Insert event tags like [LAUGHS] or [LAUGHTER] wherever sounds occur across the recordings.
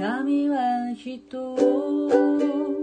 神は人を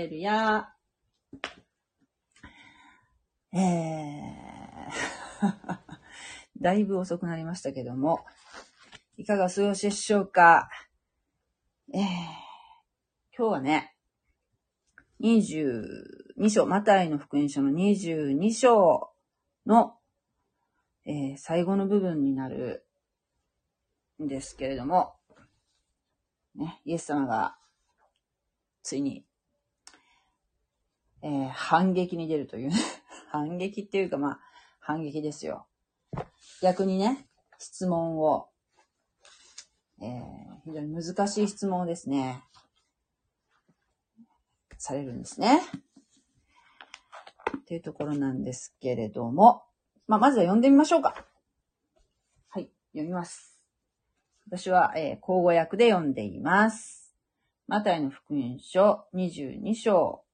レルヤ。えー、[LAUGHS] だいぶ遅くなりましたけども、いかがお過ごしでしょうか。えー、今日はね、22章、マタイの福音書の22章の、えー最後の部分になるんですけれども、ね、イエス様がついに、えー反撃に出るという。[LAUGHS] 反撃っていうかまあ、反撃ですよ。逆にね、質問を、えー非常に難しい質問をですね、されるんですね。っていうところなんですけれども、まあ、まずは読んでみましょうか。はい、読みます。私は、えー、口語訳で読んでいます。マタイの福音書22章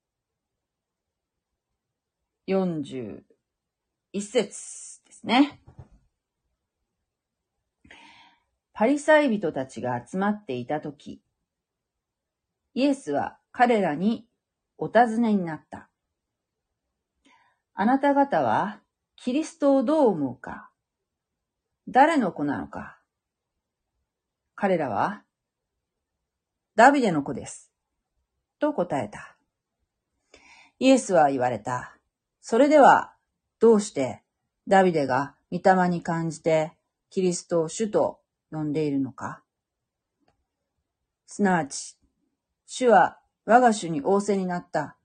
41節ですね。パリサイ人たちが集まっていたとき、イエスは彼らにお尋ねになった。あなた方はキリストをどう思うか？誰の子なのか？彼らは、ダビデの子です。と答えた。イエスは言われた。それでは、どうしてダビデが御霊に感じてキリストを主と呼んでいるのか？すなわち、主は我が主に仰せになった。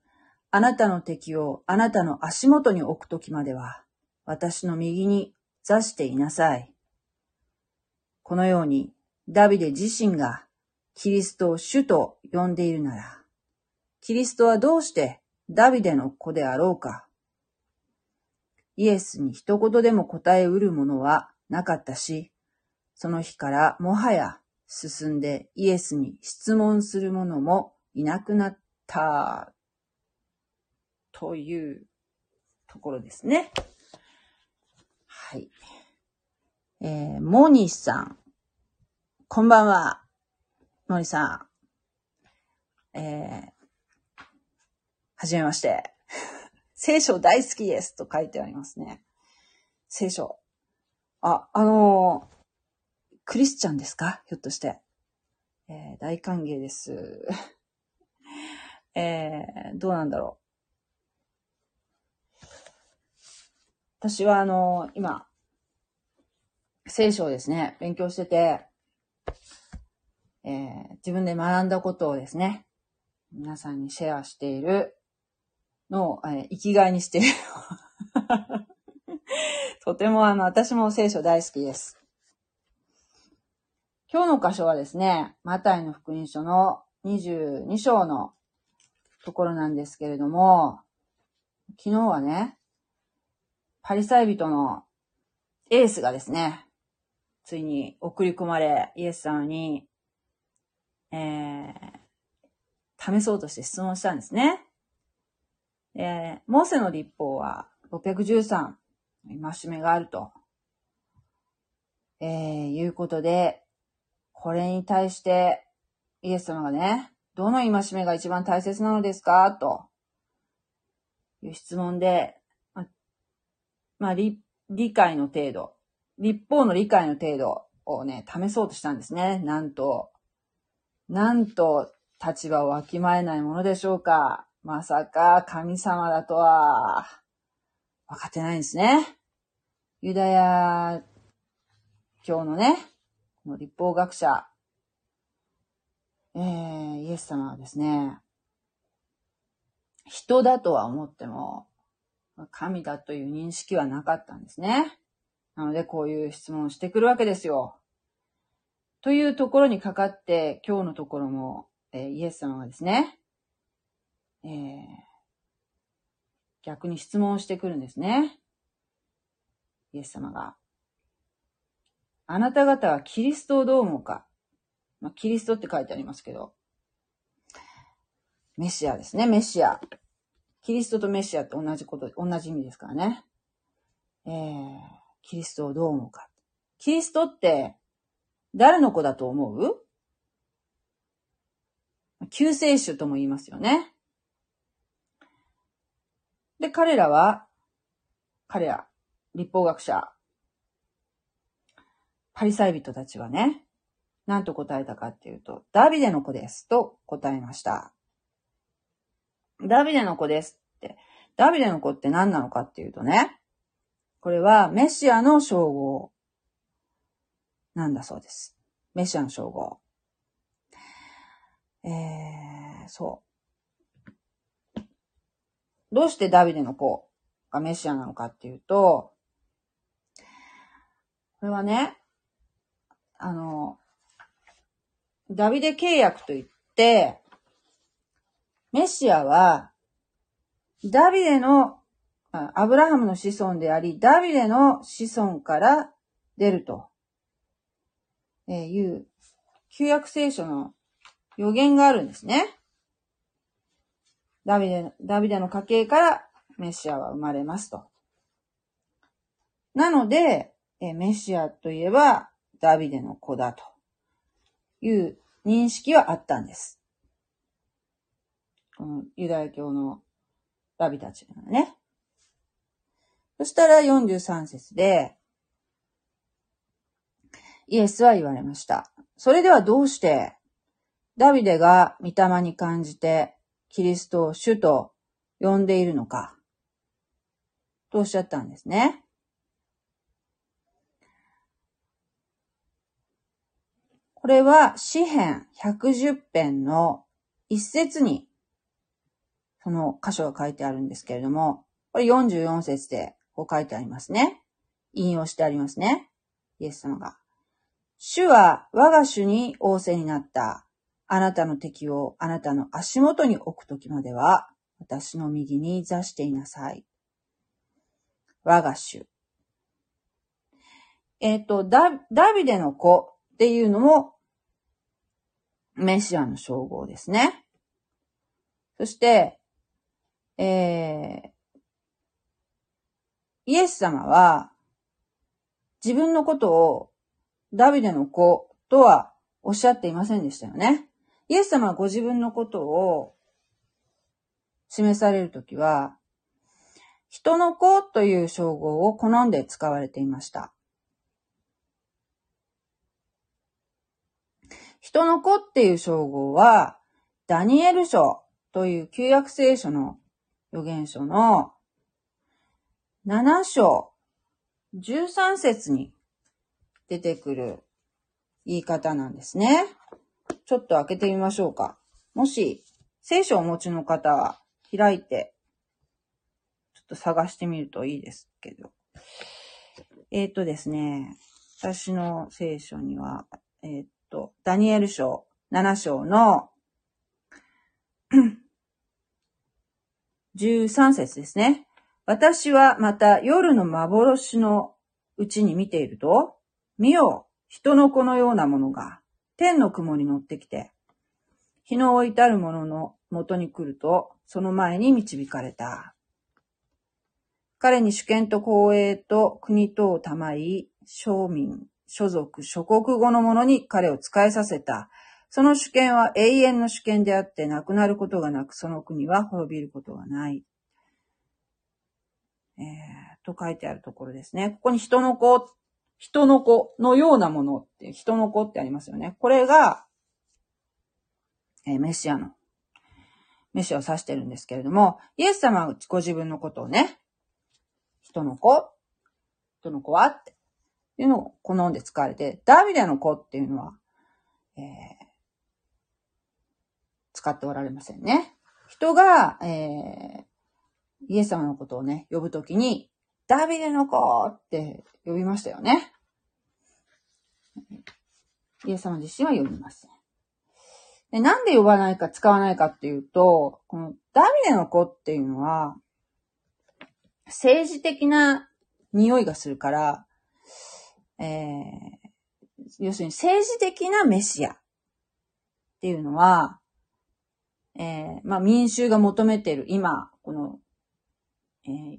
あなたの敵をあなたの足元に置くときまでは、私の右に座していなさい。このように、ダビデ自身がキリストを主と呼んでいるなら、キリストはどうしてダビデの子であろうか？イエスに一言でも答えうるものはなかったし、その日からもはや進んでイエスに質問する者もいなくなった。というところですね。はい。えー、モニさん。こんばんは。モニさん。えー、はじめまして。聖書大好きですと書いてありますね。聖書。あ、あのー、クリスチャンですか？ひょっとして。えー、大歓迎です。[LAUGHS] えー、どうなんだろう。私はあのー、今、聖書をですね、勉強してて、えー、自分で学んだことをですね、皆さんにシェアしているの、え、生きがいにしてる。[LAUGHS] とてもあの、私も聖書大好きです。今日の箇所はですね、マタイの福音書の22章のところなんですけれども、昨日はね、パリサイ人のエースがですね、ついに送り込まれ、イエス様に、えー、試そうとして質問したんですね。えー、モーセの立法は613、戒めがあると、えー、いうことで、これに対して、イエス様がね、どの戒めが一番大切なのですか？という質問で、ま、まあ、理、理解の程度、立法の理解の程度をね、試そうとしたんですね。なんと、なんと立場をわきまえないものでしょうか？まさか神様だとは、分かってないんですね。ユダヤ教のね、この立法学者、えー、イエス様はですね、人だとは思っても、神だという認識はなかったんですね。なので、こういう質問をしてくるわけですよ。というところにかかって、今日のところも、えー、イエス様がですね、えー、逆に質問をしてくるんですね。イエス様が。あなた方はキリストをどう思うか。まあ、キリストって書いてありますけど、メシアですね、メシア。キリストとメシアって同じこと、同じ意味ですからね。えー、キリストをどう思うか。キリストって誰の子だと思う？救世主とも言いますよね。で、彼らは、彼ら、立法学者、パリサイ人たちはね、何と答えたかっていうと、ダビデの子ですと答えました。ダビデの子ですって、ダビデの子って何なのかっていうとね、これはメシアの称号なんだそうです。メシアの称号。えー、そう。どうしてダビデの子がメシアなのかっていうと、これはね、あの、ダビデ契約といって、メシアは、ダビデのアブラハムの子孫であり、ダビデの子孫から出るとえいう旧約聖書の予言があるんですね。ダビデ、ダビデの家系からメシアは生まれますと。なので、えメシアといえばダビデの子だという認識はあったんです。このユダヤ教のダビたちがね。そしたら43節で、イエスは言われました。それではどうして、ダビデが御霊に感じて、キリストを主と呼んでいるのか、とおっしゃったんですね。これは詩編110編の一節に、その箇所が書いてあるんですけれども、これ44節でこう書いてありますね。引用してありますね。イエス様が。主は我が主に仰せになった。あなたの敵をあなたの足元に置くときまでは、私の右に座していなさい。我が主。えっ、ー、と、ダ、ダビデの子っていうのも、メシアの称号ですね。そして、えー、イエス様は、自分のことをダビデの子とはおっしゃっていませんでしたよね。イエス様はご自分のことを示されるときは、人の子という称号を好んで使われていました。人の子っていう称号は、ダニエル書という旧約聖書の預言書の7章13節に出てくる言い方なんですね。ちょっと開けてみましょうか。もし、聖書をお持ちの方は開いて、ちょっと探してみるといいですけど。えっ、ー、とですね、私の聖書には、えっ、ー、と、ダニエル書7章の13節ですね。私はまた夜の幻のうちに見ていると、見よ、人の子のようなものが天の雲に乗ってきて、日の置いたるものの元に来ると、その前に導かれた。彼に主権と公営と国とをたまい、庶民、所属、諸国語の者に彼を使いさせた。その主権は永遠の主権であって、なくなることがなく、その国は滅びることがない。えー、と書いてあるところですね。ここに人の子、人の子のようなものって、人の子ってありますよね。これが、えー、メシアの、メシアを指してるんですけれども、イエス様はご自分のことをね、人の子、人の子はっていうのを好んで使われて、ダビデの子っていうのは、えー、使っておられませんね。人が、えー、イエス様のことをね、呼ぶときに、ダビデの子って呼びましたよね。イエス様自身は呼びません。でなんで呼ばないか使わないかっていうと、このダビデの子っていうのは、政治的な匂いがするから、えー、要するに政治的なメシアっていうのは、えー、まあ民衆が求めてる今、このえー、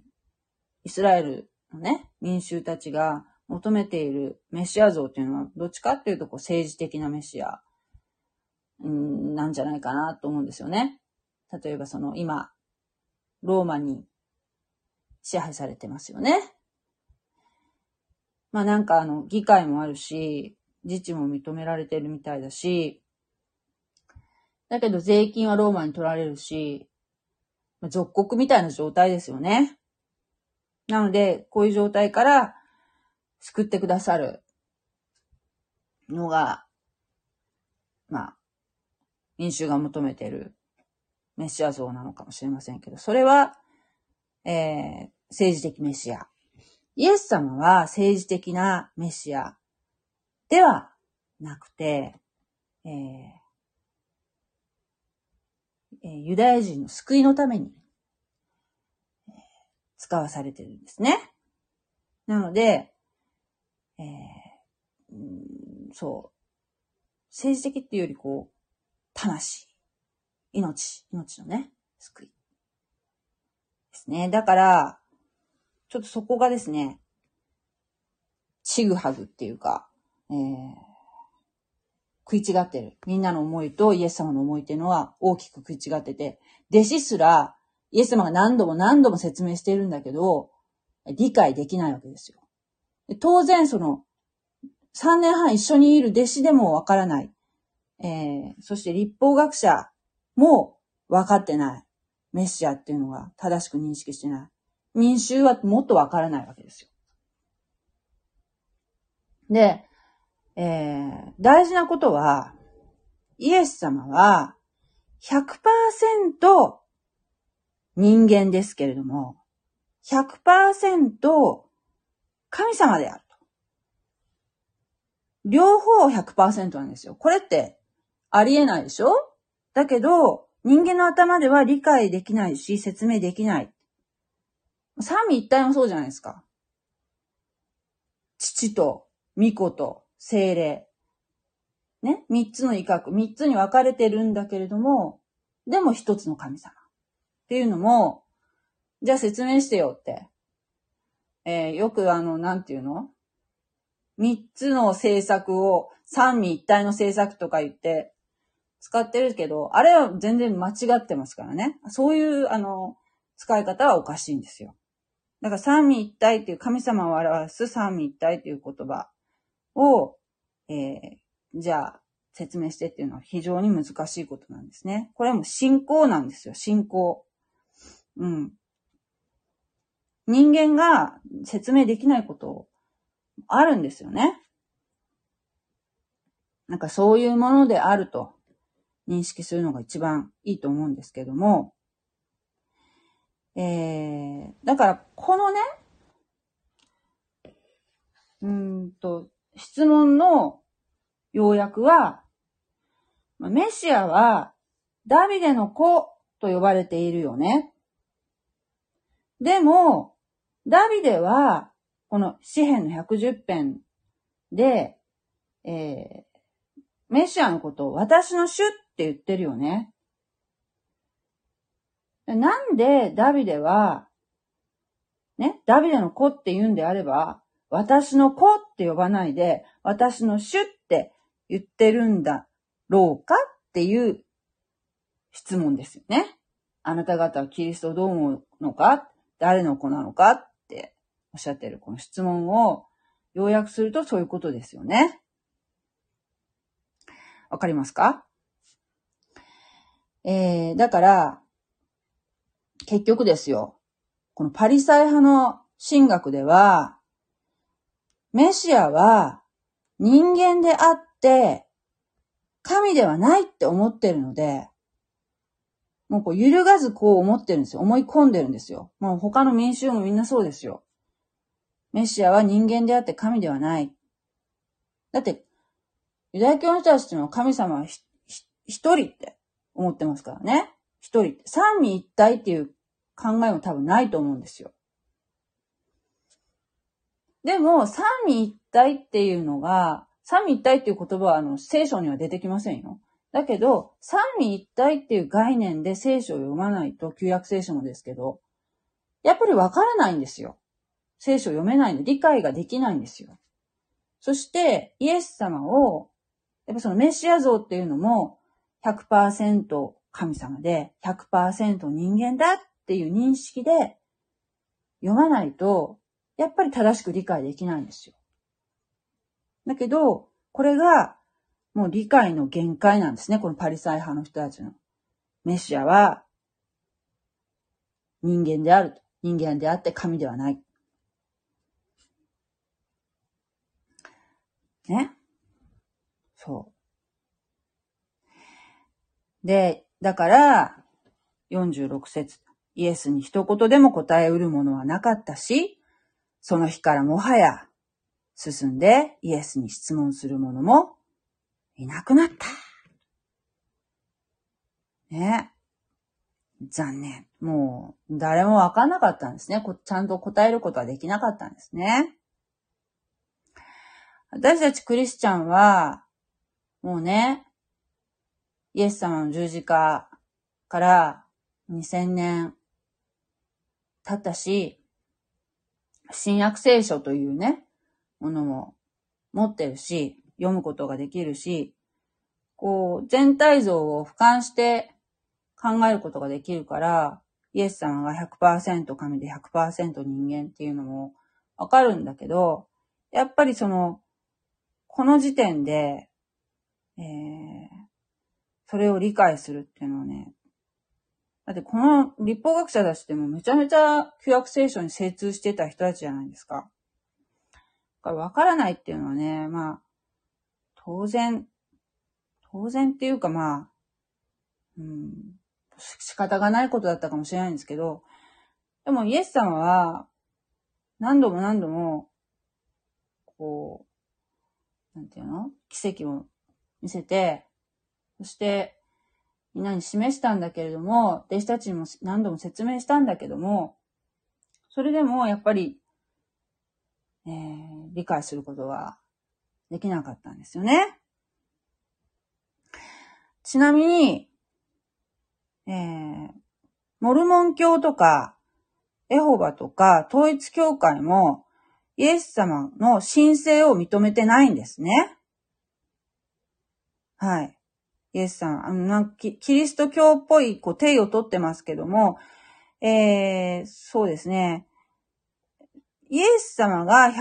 イスラエルのね、民衆たちが求めているメシア像っていうのは、どっちかっていうとこう政治的なメシア、うんなんじゃないかなと思うんですよね。例えばその今、ローマに支配されてますよね。まあなんかあの、議会もあるし、自治も認められてるみたいだし、だけど税金はローマに取られるし、属国みたいな状態ですよね。なので、こういう状態から救ってくださるのが、まあ、民衆が求めているメシア像なのかもしれませんけど、それは、えー、政治的メシア。イエス様は政治的なメシアではなくて、えーえユダヤ人の救いのために、使わされてるんですね。なので、えー、そう、政治的っていうよりこう、魂、命、命のね、救い。ですね。だから、ちょっとそこがですね、ちぐはぐっていうか、えー、食い違ってる。みんなの思いとイエス様の思いっていうのは大きく食い違ってて、弟子すらイエス様が何度も何度も説明しているんだけど、理解できないわけですよ。当然その、3年半一緒にいる弟子でもわからない。えー、そして立法学者も分かってない。メシアっていうのが正しく認識してない。民衆はもっとわからないわけですよ。で、えー、大事なことは、イエス様は100%人間ですけれども、100%神様であると。両方100%なんですよ。これってありえないでしょ？だけど、人間の頭では理解できないし、説明できない。三位一体もそうじゃないですか。父と、御子と、精霊。ね？三つの威嚇、三つに分かれてるんだけれども、でも一つの神様。っていうのも、じゃあ説明してよって。えーよくあの、なんていうの？三つの政策を三位一体の政策とか言って使ってるけど、あれは全然間違ってますからね。そういう、あの、使い方はおかしいんですよ。だから三位一体っていう神様を表す三位一体っていう言葉を、えーじゃあ説明してっていうのは非常に難しいことなんですね。これも信仰なんですよ、信仰。うん。人間が説明できないことあるんですよね。なんかそういうものであると認識するのが一番いいと思うんですけども、えー、だからこのね、うんと、質問の要約は、メシアはダビデの子と呼ばれているよね。でも、ダビデは、この詩篇の110編で、えーメシアのことを私の主って言ってるよね。なんでダビデは、ね、ダビデの子って言うんであれば、私の子って呼ばないで、私の主って言ってるんだろうかっていう質問ですよね。あなた方はキリストをどう思うのか誰の子なのかっておっしゃってるこの質問を要約するとそういうことですよね。わかりますか？えー、だから、結局ですよ。このパリサイ派の神学では、メシアは人間であって、神ではないって思ってるので、もうこう揺るがずこう思ってるんですよ。思い込んでるんですよ。もう他の民衆もみんなそうですよ。メシアは人間であって神ではない。だって、ユダヤ教の人たちの神様はひひ一人って思ってますからね。一人って。三位一体っていう考えも多分ないと思うんですよ。でも、三位一体っていうのが、三位一体っていう言葉はあの聖書には出てきませんよ。だけど、三位一体っていう概念で聖書を読まないと、旧約聖書もですけど、やっぱりわからないんですよ。聖書を読めないんで、理解ができないんですよ。そして、イエス様を、やっぱそのメシア像っていうのも、100%神様で、100%人間だっていう認識で読まないと、やっぱり正しく理解できないんですよ。だけど、これがもう理解の限界なんですね。このパリサイ派の人たちの。メシアは人間であると。人間であって神ではない。ね？そう。で、だから、46節イエスに一言でも答えうるものはなかったし、その日からもはや進んでイエスに質問する者もいなくなった。ね。残念。もう、誰もわかんなかったんですね。こちゃんと答えることはできなかったんですね。私たちクリスチャンは、もうね、イエス様の十字架から2000年経ったし、新約聖書というね、ものも持ってるし、読むことができるし、こう、全体像を俯瞰して考えることができるから、イエス様が100%神で100%人間っていうのもわかるんだけど、やっぱりその、この時点で、えー、それを理解するっていうのはね、だってこの立法学者たちってもうめちゃめちゃ旧約聖書に精通してた人たちじゃないですか。だかからないっていうのはね、まあ、当然、当然っていうかまあ、うん、仕方がないことだったかもしれないんですけど、でもイエス様は、何度も何度も、こう、なんていうの？奇跡を見せて、そして、みんなに示したんだけれども、弟子たちにも何度も説明したんだけども、それでもやっぱり、えー、理解することはできなかったんですよね。ちなみに、えー、モルモン教とか、エホバとか統一教会もイエス様の神聖を認めてないんですね。はい。イエスさん、あの、なんキキリスト教っぽいこう定義をとってますけども、えー、そうですね。イエス様が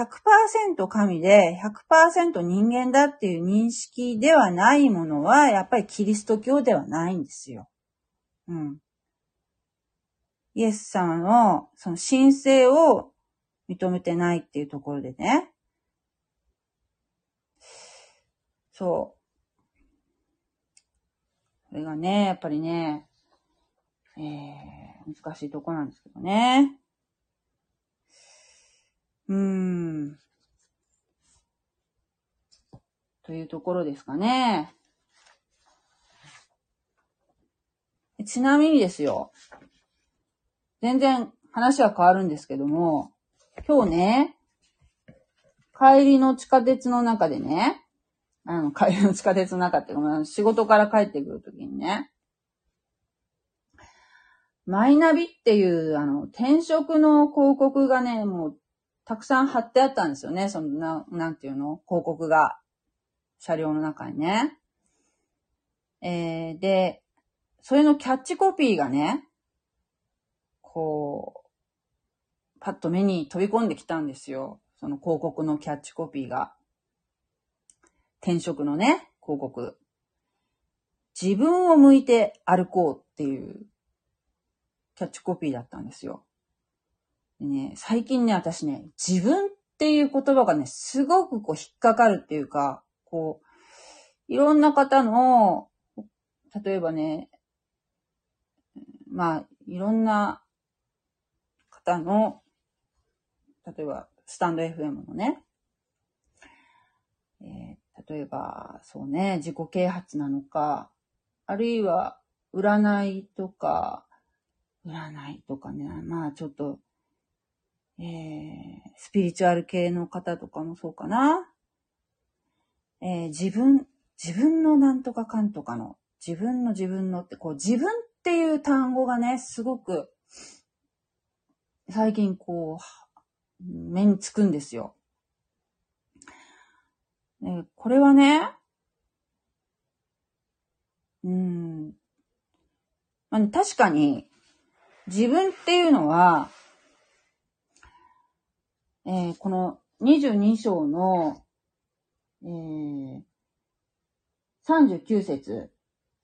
100%神で100%人間だっていう認識ではないものは、やっぱりキリスト教ではないんですよ。うん。イエス様のその神聖を認めてないっていうところでね。そう。それがね、やっぱりね、えー、難しいとこなんですけどね。うん。というところですかね。ちなみにですよ。全然話は変わるんですけども、今日ね、帰りの地下鉄の中でね、あの、帰りの地下鉄の中って、仕事から帰ってくるときにね、マイナビっていう、あの、転職の広告がね、もう、たくさん貼ってあったんですよね。その、な、なんていうの？広告が。車両の中にね。えー、で、それのキャッチコピーがね、こう、パッと目に飛び込んできたんですよ。その広告のキャッチコピーが。転職のね、広告。自分を向いて歩こうっていうキャッチコピーだったんですよ。でね、最近ね、私ね、自分っていう言葉がね、すごくこう引っかかるっていうか、こう、いろんな方の、例えばね、まあ、いろんな方の、例えば、スタンド FM のね、え例えば、そうね、自己啓発なのか、あるいは、占いとか、占いとかね、まあちょっと、えー、スピリチュアル系の方とかもそうかな。えー、自分、自分のなんとかかんとかの、自分の自分のって、こう自分っていう単語がね、すごく、最近こう、目につくんですよ。えこれはね、うん、まあ、確かに、自分っていうのは、えー、この22章の、えー、39節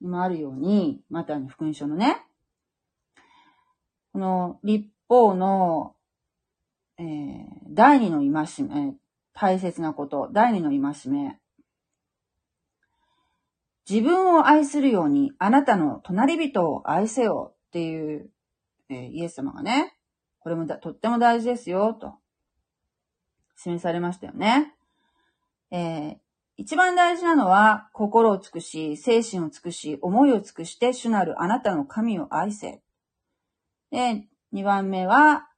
にもあるように、また福音書のね、この立法の、えー、第二の戒め、大切なこと、第二の戒め。自分を愛するように、あなたの隣人を愛せよっていう、えー、イエス様がね、これもとっても大事ですよ、と、示されましたよね。えー、一番大事なのは、心を尽くし、精神を尽くし、思いを尽くして、主なるあなたの神を愛せ。で、二番目は、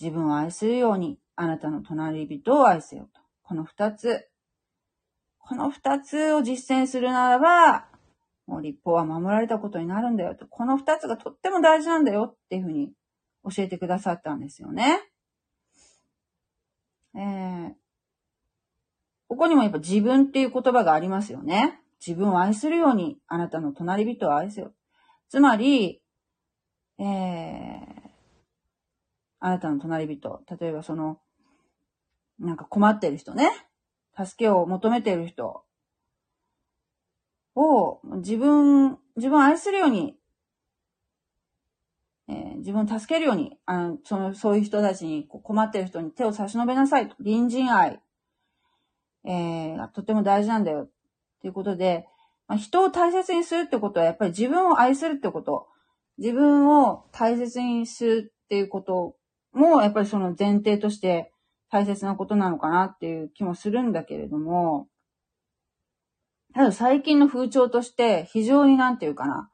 自分を愛するように、あなたの隣人を愛せよと。この二つ。この二つを実践するならば、もう立法は守られたことになるんだよと。この二つがとっても大事なんだよっていうふうに教えてくださったんですよね。えー、ここにもやっぱ自分っていう言葉がありますよね。自分を愛するようにあなたの隣人を愛せよ。つまり、えー、あなたの隣人。例えばその、なんか困ってる人ね。助けを求めてる人を自分、自分を愛するように、えー、自分を助けるように、あの、その、そういう人たちに困ってる人に手を差し伸べなさいと。隣人愛、えー、とても大事なんだよ。ということで、まあ、人を大切にするってことは、やっぱり自分を愛するってこと、自分を大切にするっていうことも、やっぱりその前提として大切なことなのかなっていう気もするんだけれども、ただ最近の風潮として非常になんていうかな、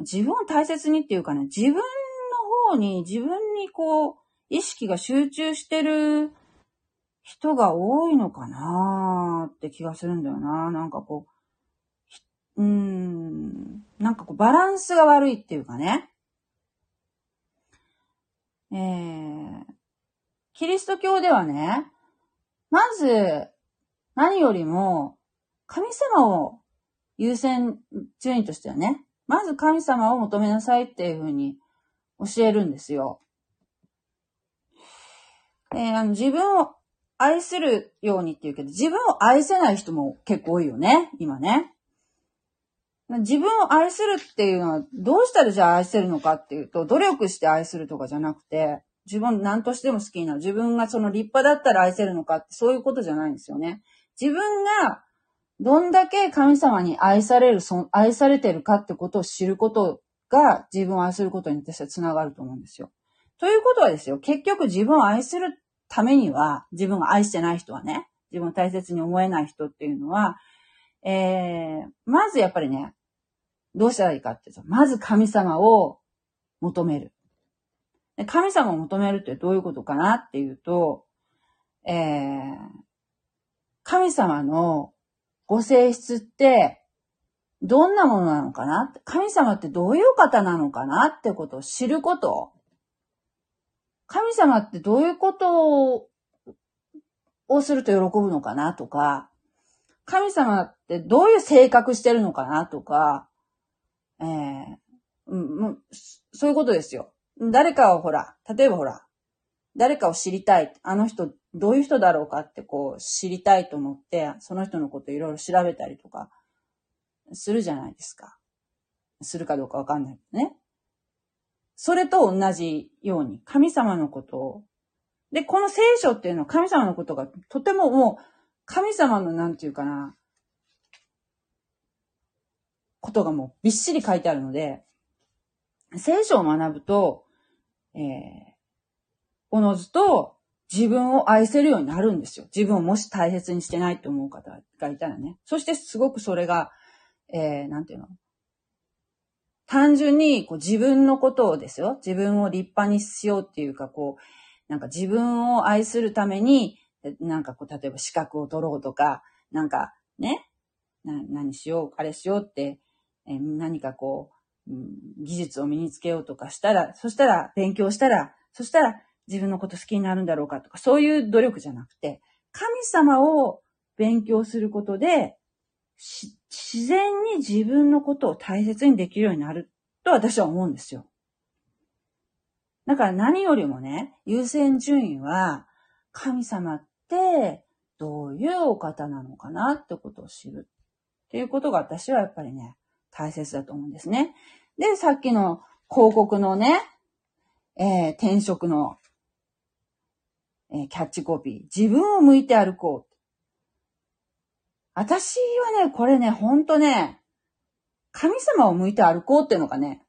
自分を大切にっていうかね、自分方に自分にこう、意識が集中してる人が多いのかなーって気がするんだよな。なんかこう、うーん、なんかこうバランスが悪いっていうかね。えー、キリスト教ではね、まず、何よりも、神様を優先順位としてはね、まず神様を求めなさいっていうふうに教えるんですよ。えー、あの自分を愛するようにって言うけど、自分を愛せない人も結構多いよね、今ね。自分を愛するっていうのは、どうしたらじゃあ愛せるのかっていうと、努力して愛するとかじゃなくて、自分何としても好きな。自分がその立派だったら愛せるのかって、そういうことじゃないんですよね。自分がどんだけ神様に愛される、愛されてるかってことを知ることが自分を愛することに私は繋がると思うんですよ。ということはですよ、結局自分を愛するためには、自分が愛してない人はね、自分を大切に思えない人っていうのは、えー、まずやっぱりね、どうしたらいいかっていうと、まず神様を求める。神様を求めるってどういうことかなっていうと、えー、神様のご性質って、どんなものなのかな？神様ってどういう方なのかなってことを知ること。神様ってどういうことをすると喜ぶのかなとか、神様ってどういう性格してるのかなとか、えー、うん、そういうことですよ。誰かをほら、例えばほら、誰かを知りたい。あの人、どういう人だろうかってこう、知りたいと思って、その人のこといろいろ調べたりとか、するじゃないですか。するかどうかわかんないけどね。それと同じように、神様のことを、で、この聖書っていうのは神様のことがとてももう、神様のなんていうかな、ことがもうびっしり書いてあるので、聖書を学ぶと、えー、おのずと自分を愛せるようになるんですよ。自分をもし大切にしてないと思う方がいたらね。そしてすごくそれが、えー、なんていうの？単純にこう自分のことをですよ。自分を立派にしようっていうか、こう、なんか自分を愛するために、なんかこう、例えば資格を取ろうとか、なんかね、な何しよう、あれしようって、えー、何かこう、うん、技術を身につけようとかしたら、そしたら勉強したら、そしたら自分のこと好きになるんだろうかとか、そういう努力じゃなくて、神様を勉強することで、自然に自分のことを大切にできるようになると私は思うんですよ。だから何よりもね、優先順位は、神様ってどういうお方なのかなってことを知る。っていうことが私はやっぱりね、大切だと思うんですね。で、さっきの広告のね、えー、転職のえー、キャッチコピー。自分を向いて歩こう。私はね、これね、ほんとね、神様を向いて歩こうっていうのがね、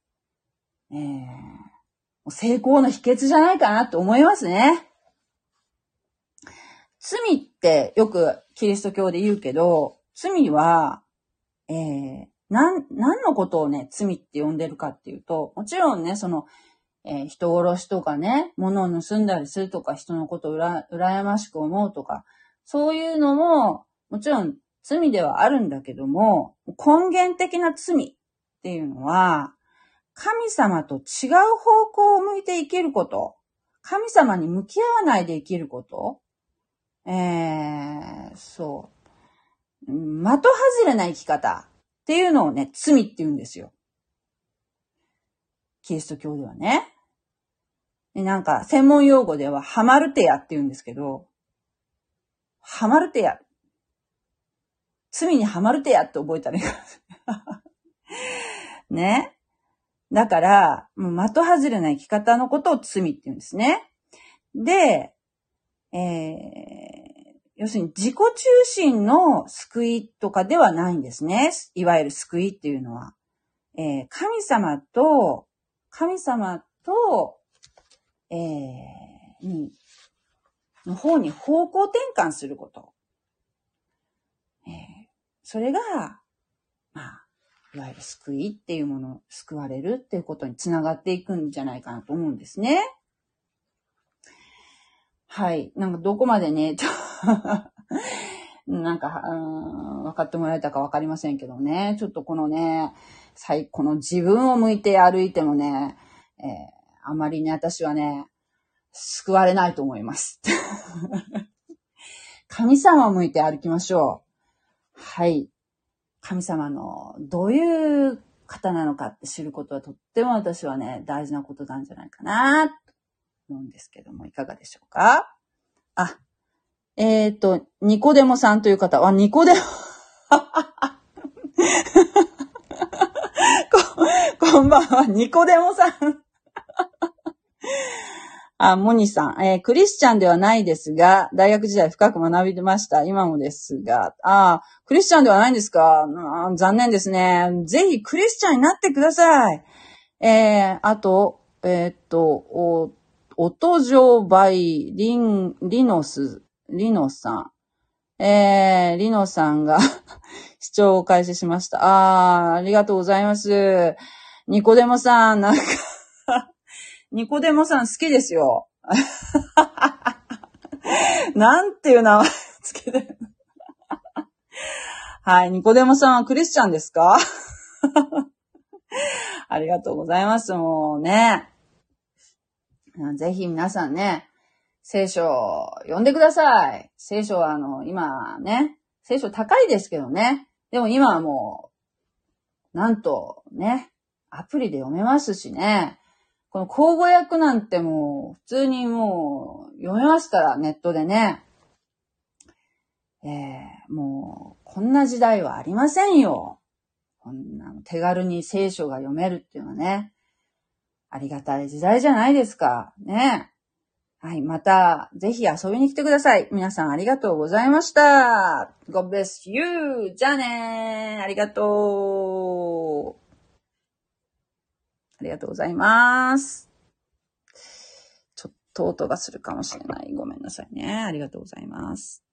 えー、成功の秘訣じゃないかなって思いますね。罪ってよくキリスト教で言うけど、罪は、えー、なん、何のことをね、罪って呼んでるかっていうと、もちろんね、その、えー、人殺しとかね、物を盗んだりするとか、人のことをうら、羨ましく思うとか、そういうのも、もちろん罪ではあるんだけども、根源的な罪っていうのは、神様と違う方向を向いて生きること、神様に向き合わないで生きること、えー、そう、的外れな生き方っていうのをね、罪って言うんですよ。キリスト教ではね。なんか、専門用語では、ハマルテヤって言うんですけど、ハマルテヤ。罪にハマルテヤって覚えたらいいか [LAUGHS] ね。だから、もう的外れな生き方のことを罪って言うんですね。で、えー、要するに自己中心の救いとかではないんですね。いわゆる救いっていうのは。えー、神様と、神様と、えー、に、の方に方向転換すること。それが、まあ、いわゆる救いっていうもの、救われるっていうことにつながっていくんじゃないかなと思うんですね。はい。なんかどこまでね、なんか、うん、分かってもらえたか分かりませんけどね。ちょっとこのね、最、この自分を向いて歩いてもね、えー、あまりね、私はね、救われないと思います。[LAUGHS] 神様を向いて歩きましょう。はい。神様のどういう方なのかって知ることはとっても私はね、大事なことなんじゃないかなと思うんですけども、いかがでしょうか？あ、えっ、ー、と、ニコデモさんという方、あ、ニコデモ、[LAUGHS] こんばんは、ニコデモさん。あ、モニさん、えークリスチャンではないですが、大学時代深く学びました。今もですが、あ、クリスチャンではないんですか？あ残念ですね。ぜひクリスチャンになってください。えー、あと、えーっと、お、音上バイリン、リノス、リノさん。えー、リノさんが [LAUGHS] 視聴を開始しました。あー、ありがとうございます。ニコデモさん、なんかニコデモさん好きですよ。[LAUGHS] なんていう名前つけてるのはい、ニコデモさんはクリスチャンですか？[LAUGHS] ありがとうございます。もうね。ぜひ皆さんね、聖書を読んでください。聖書はあの、今ね、聖書高いですけどね。でも今はもう、なんとね、アプリで読めますしね。この口語訳なんてもう、普通にもう、読めますから、ネットでね。えー、もう、こんな時代はありませんよ。こんな手軽に聖書が読めるっていうのはね。ありがたい時代じゃないですか。ね。はい。また、ぜひ遊びに来てください。皆さんありがとうございました。God bless you! じゃあねーありがとうありがとうございます。ちょっと音がするかもしれない。ごめんなさいね。ありがとうございます。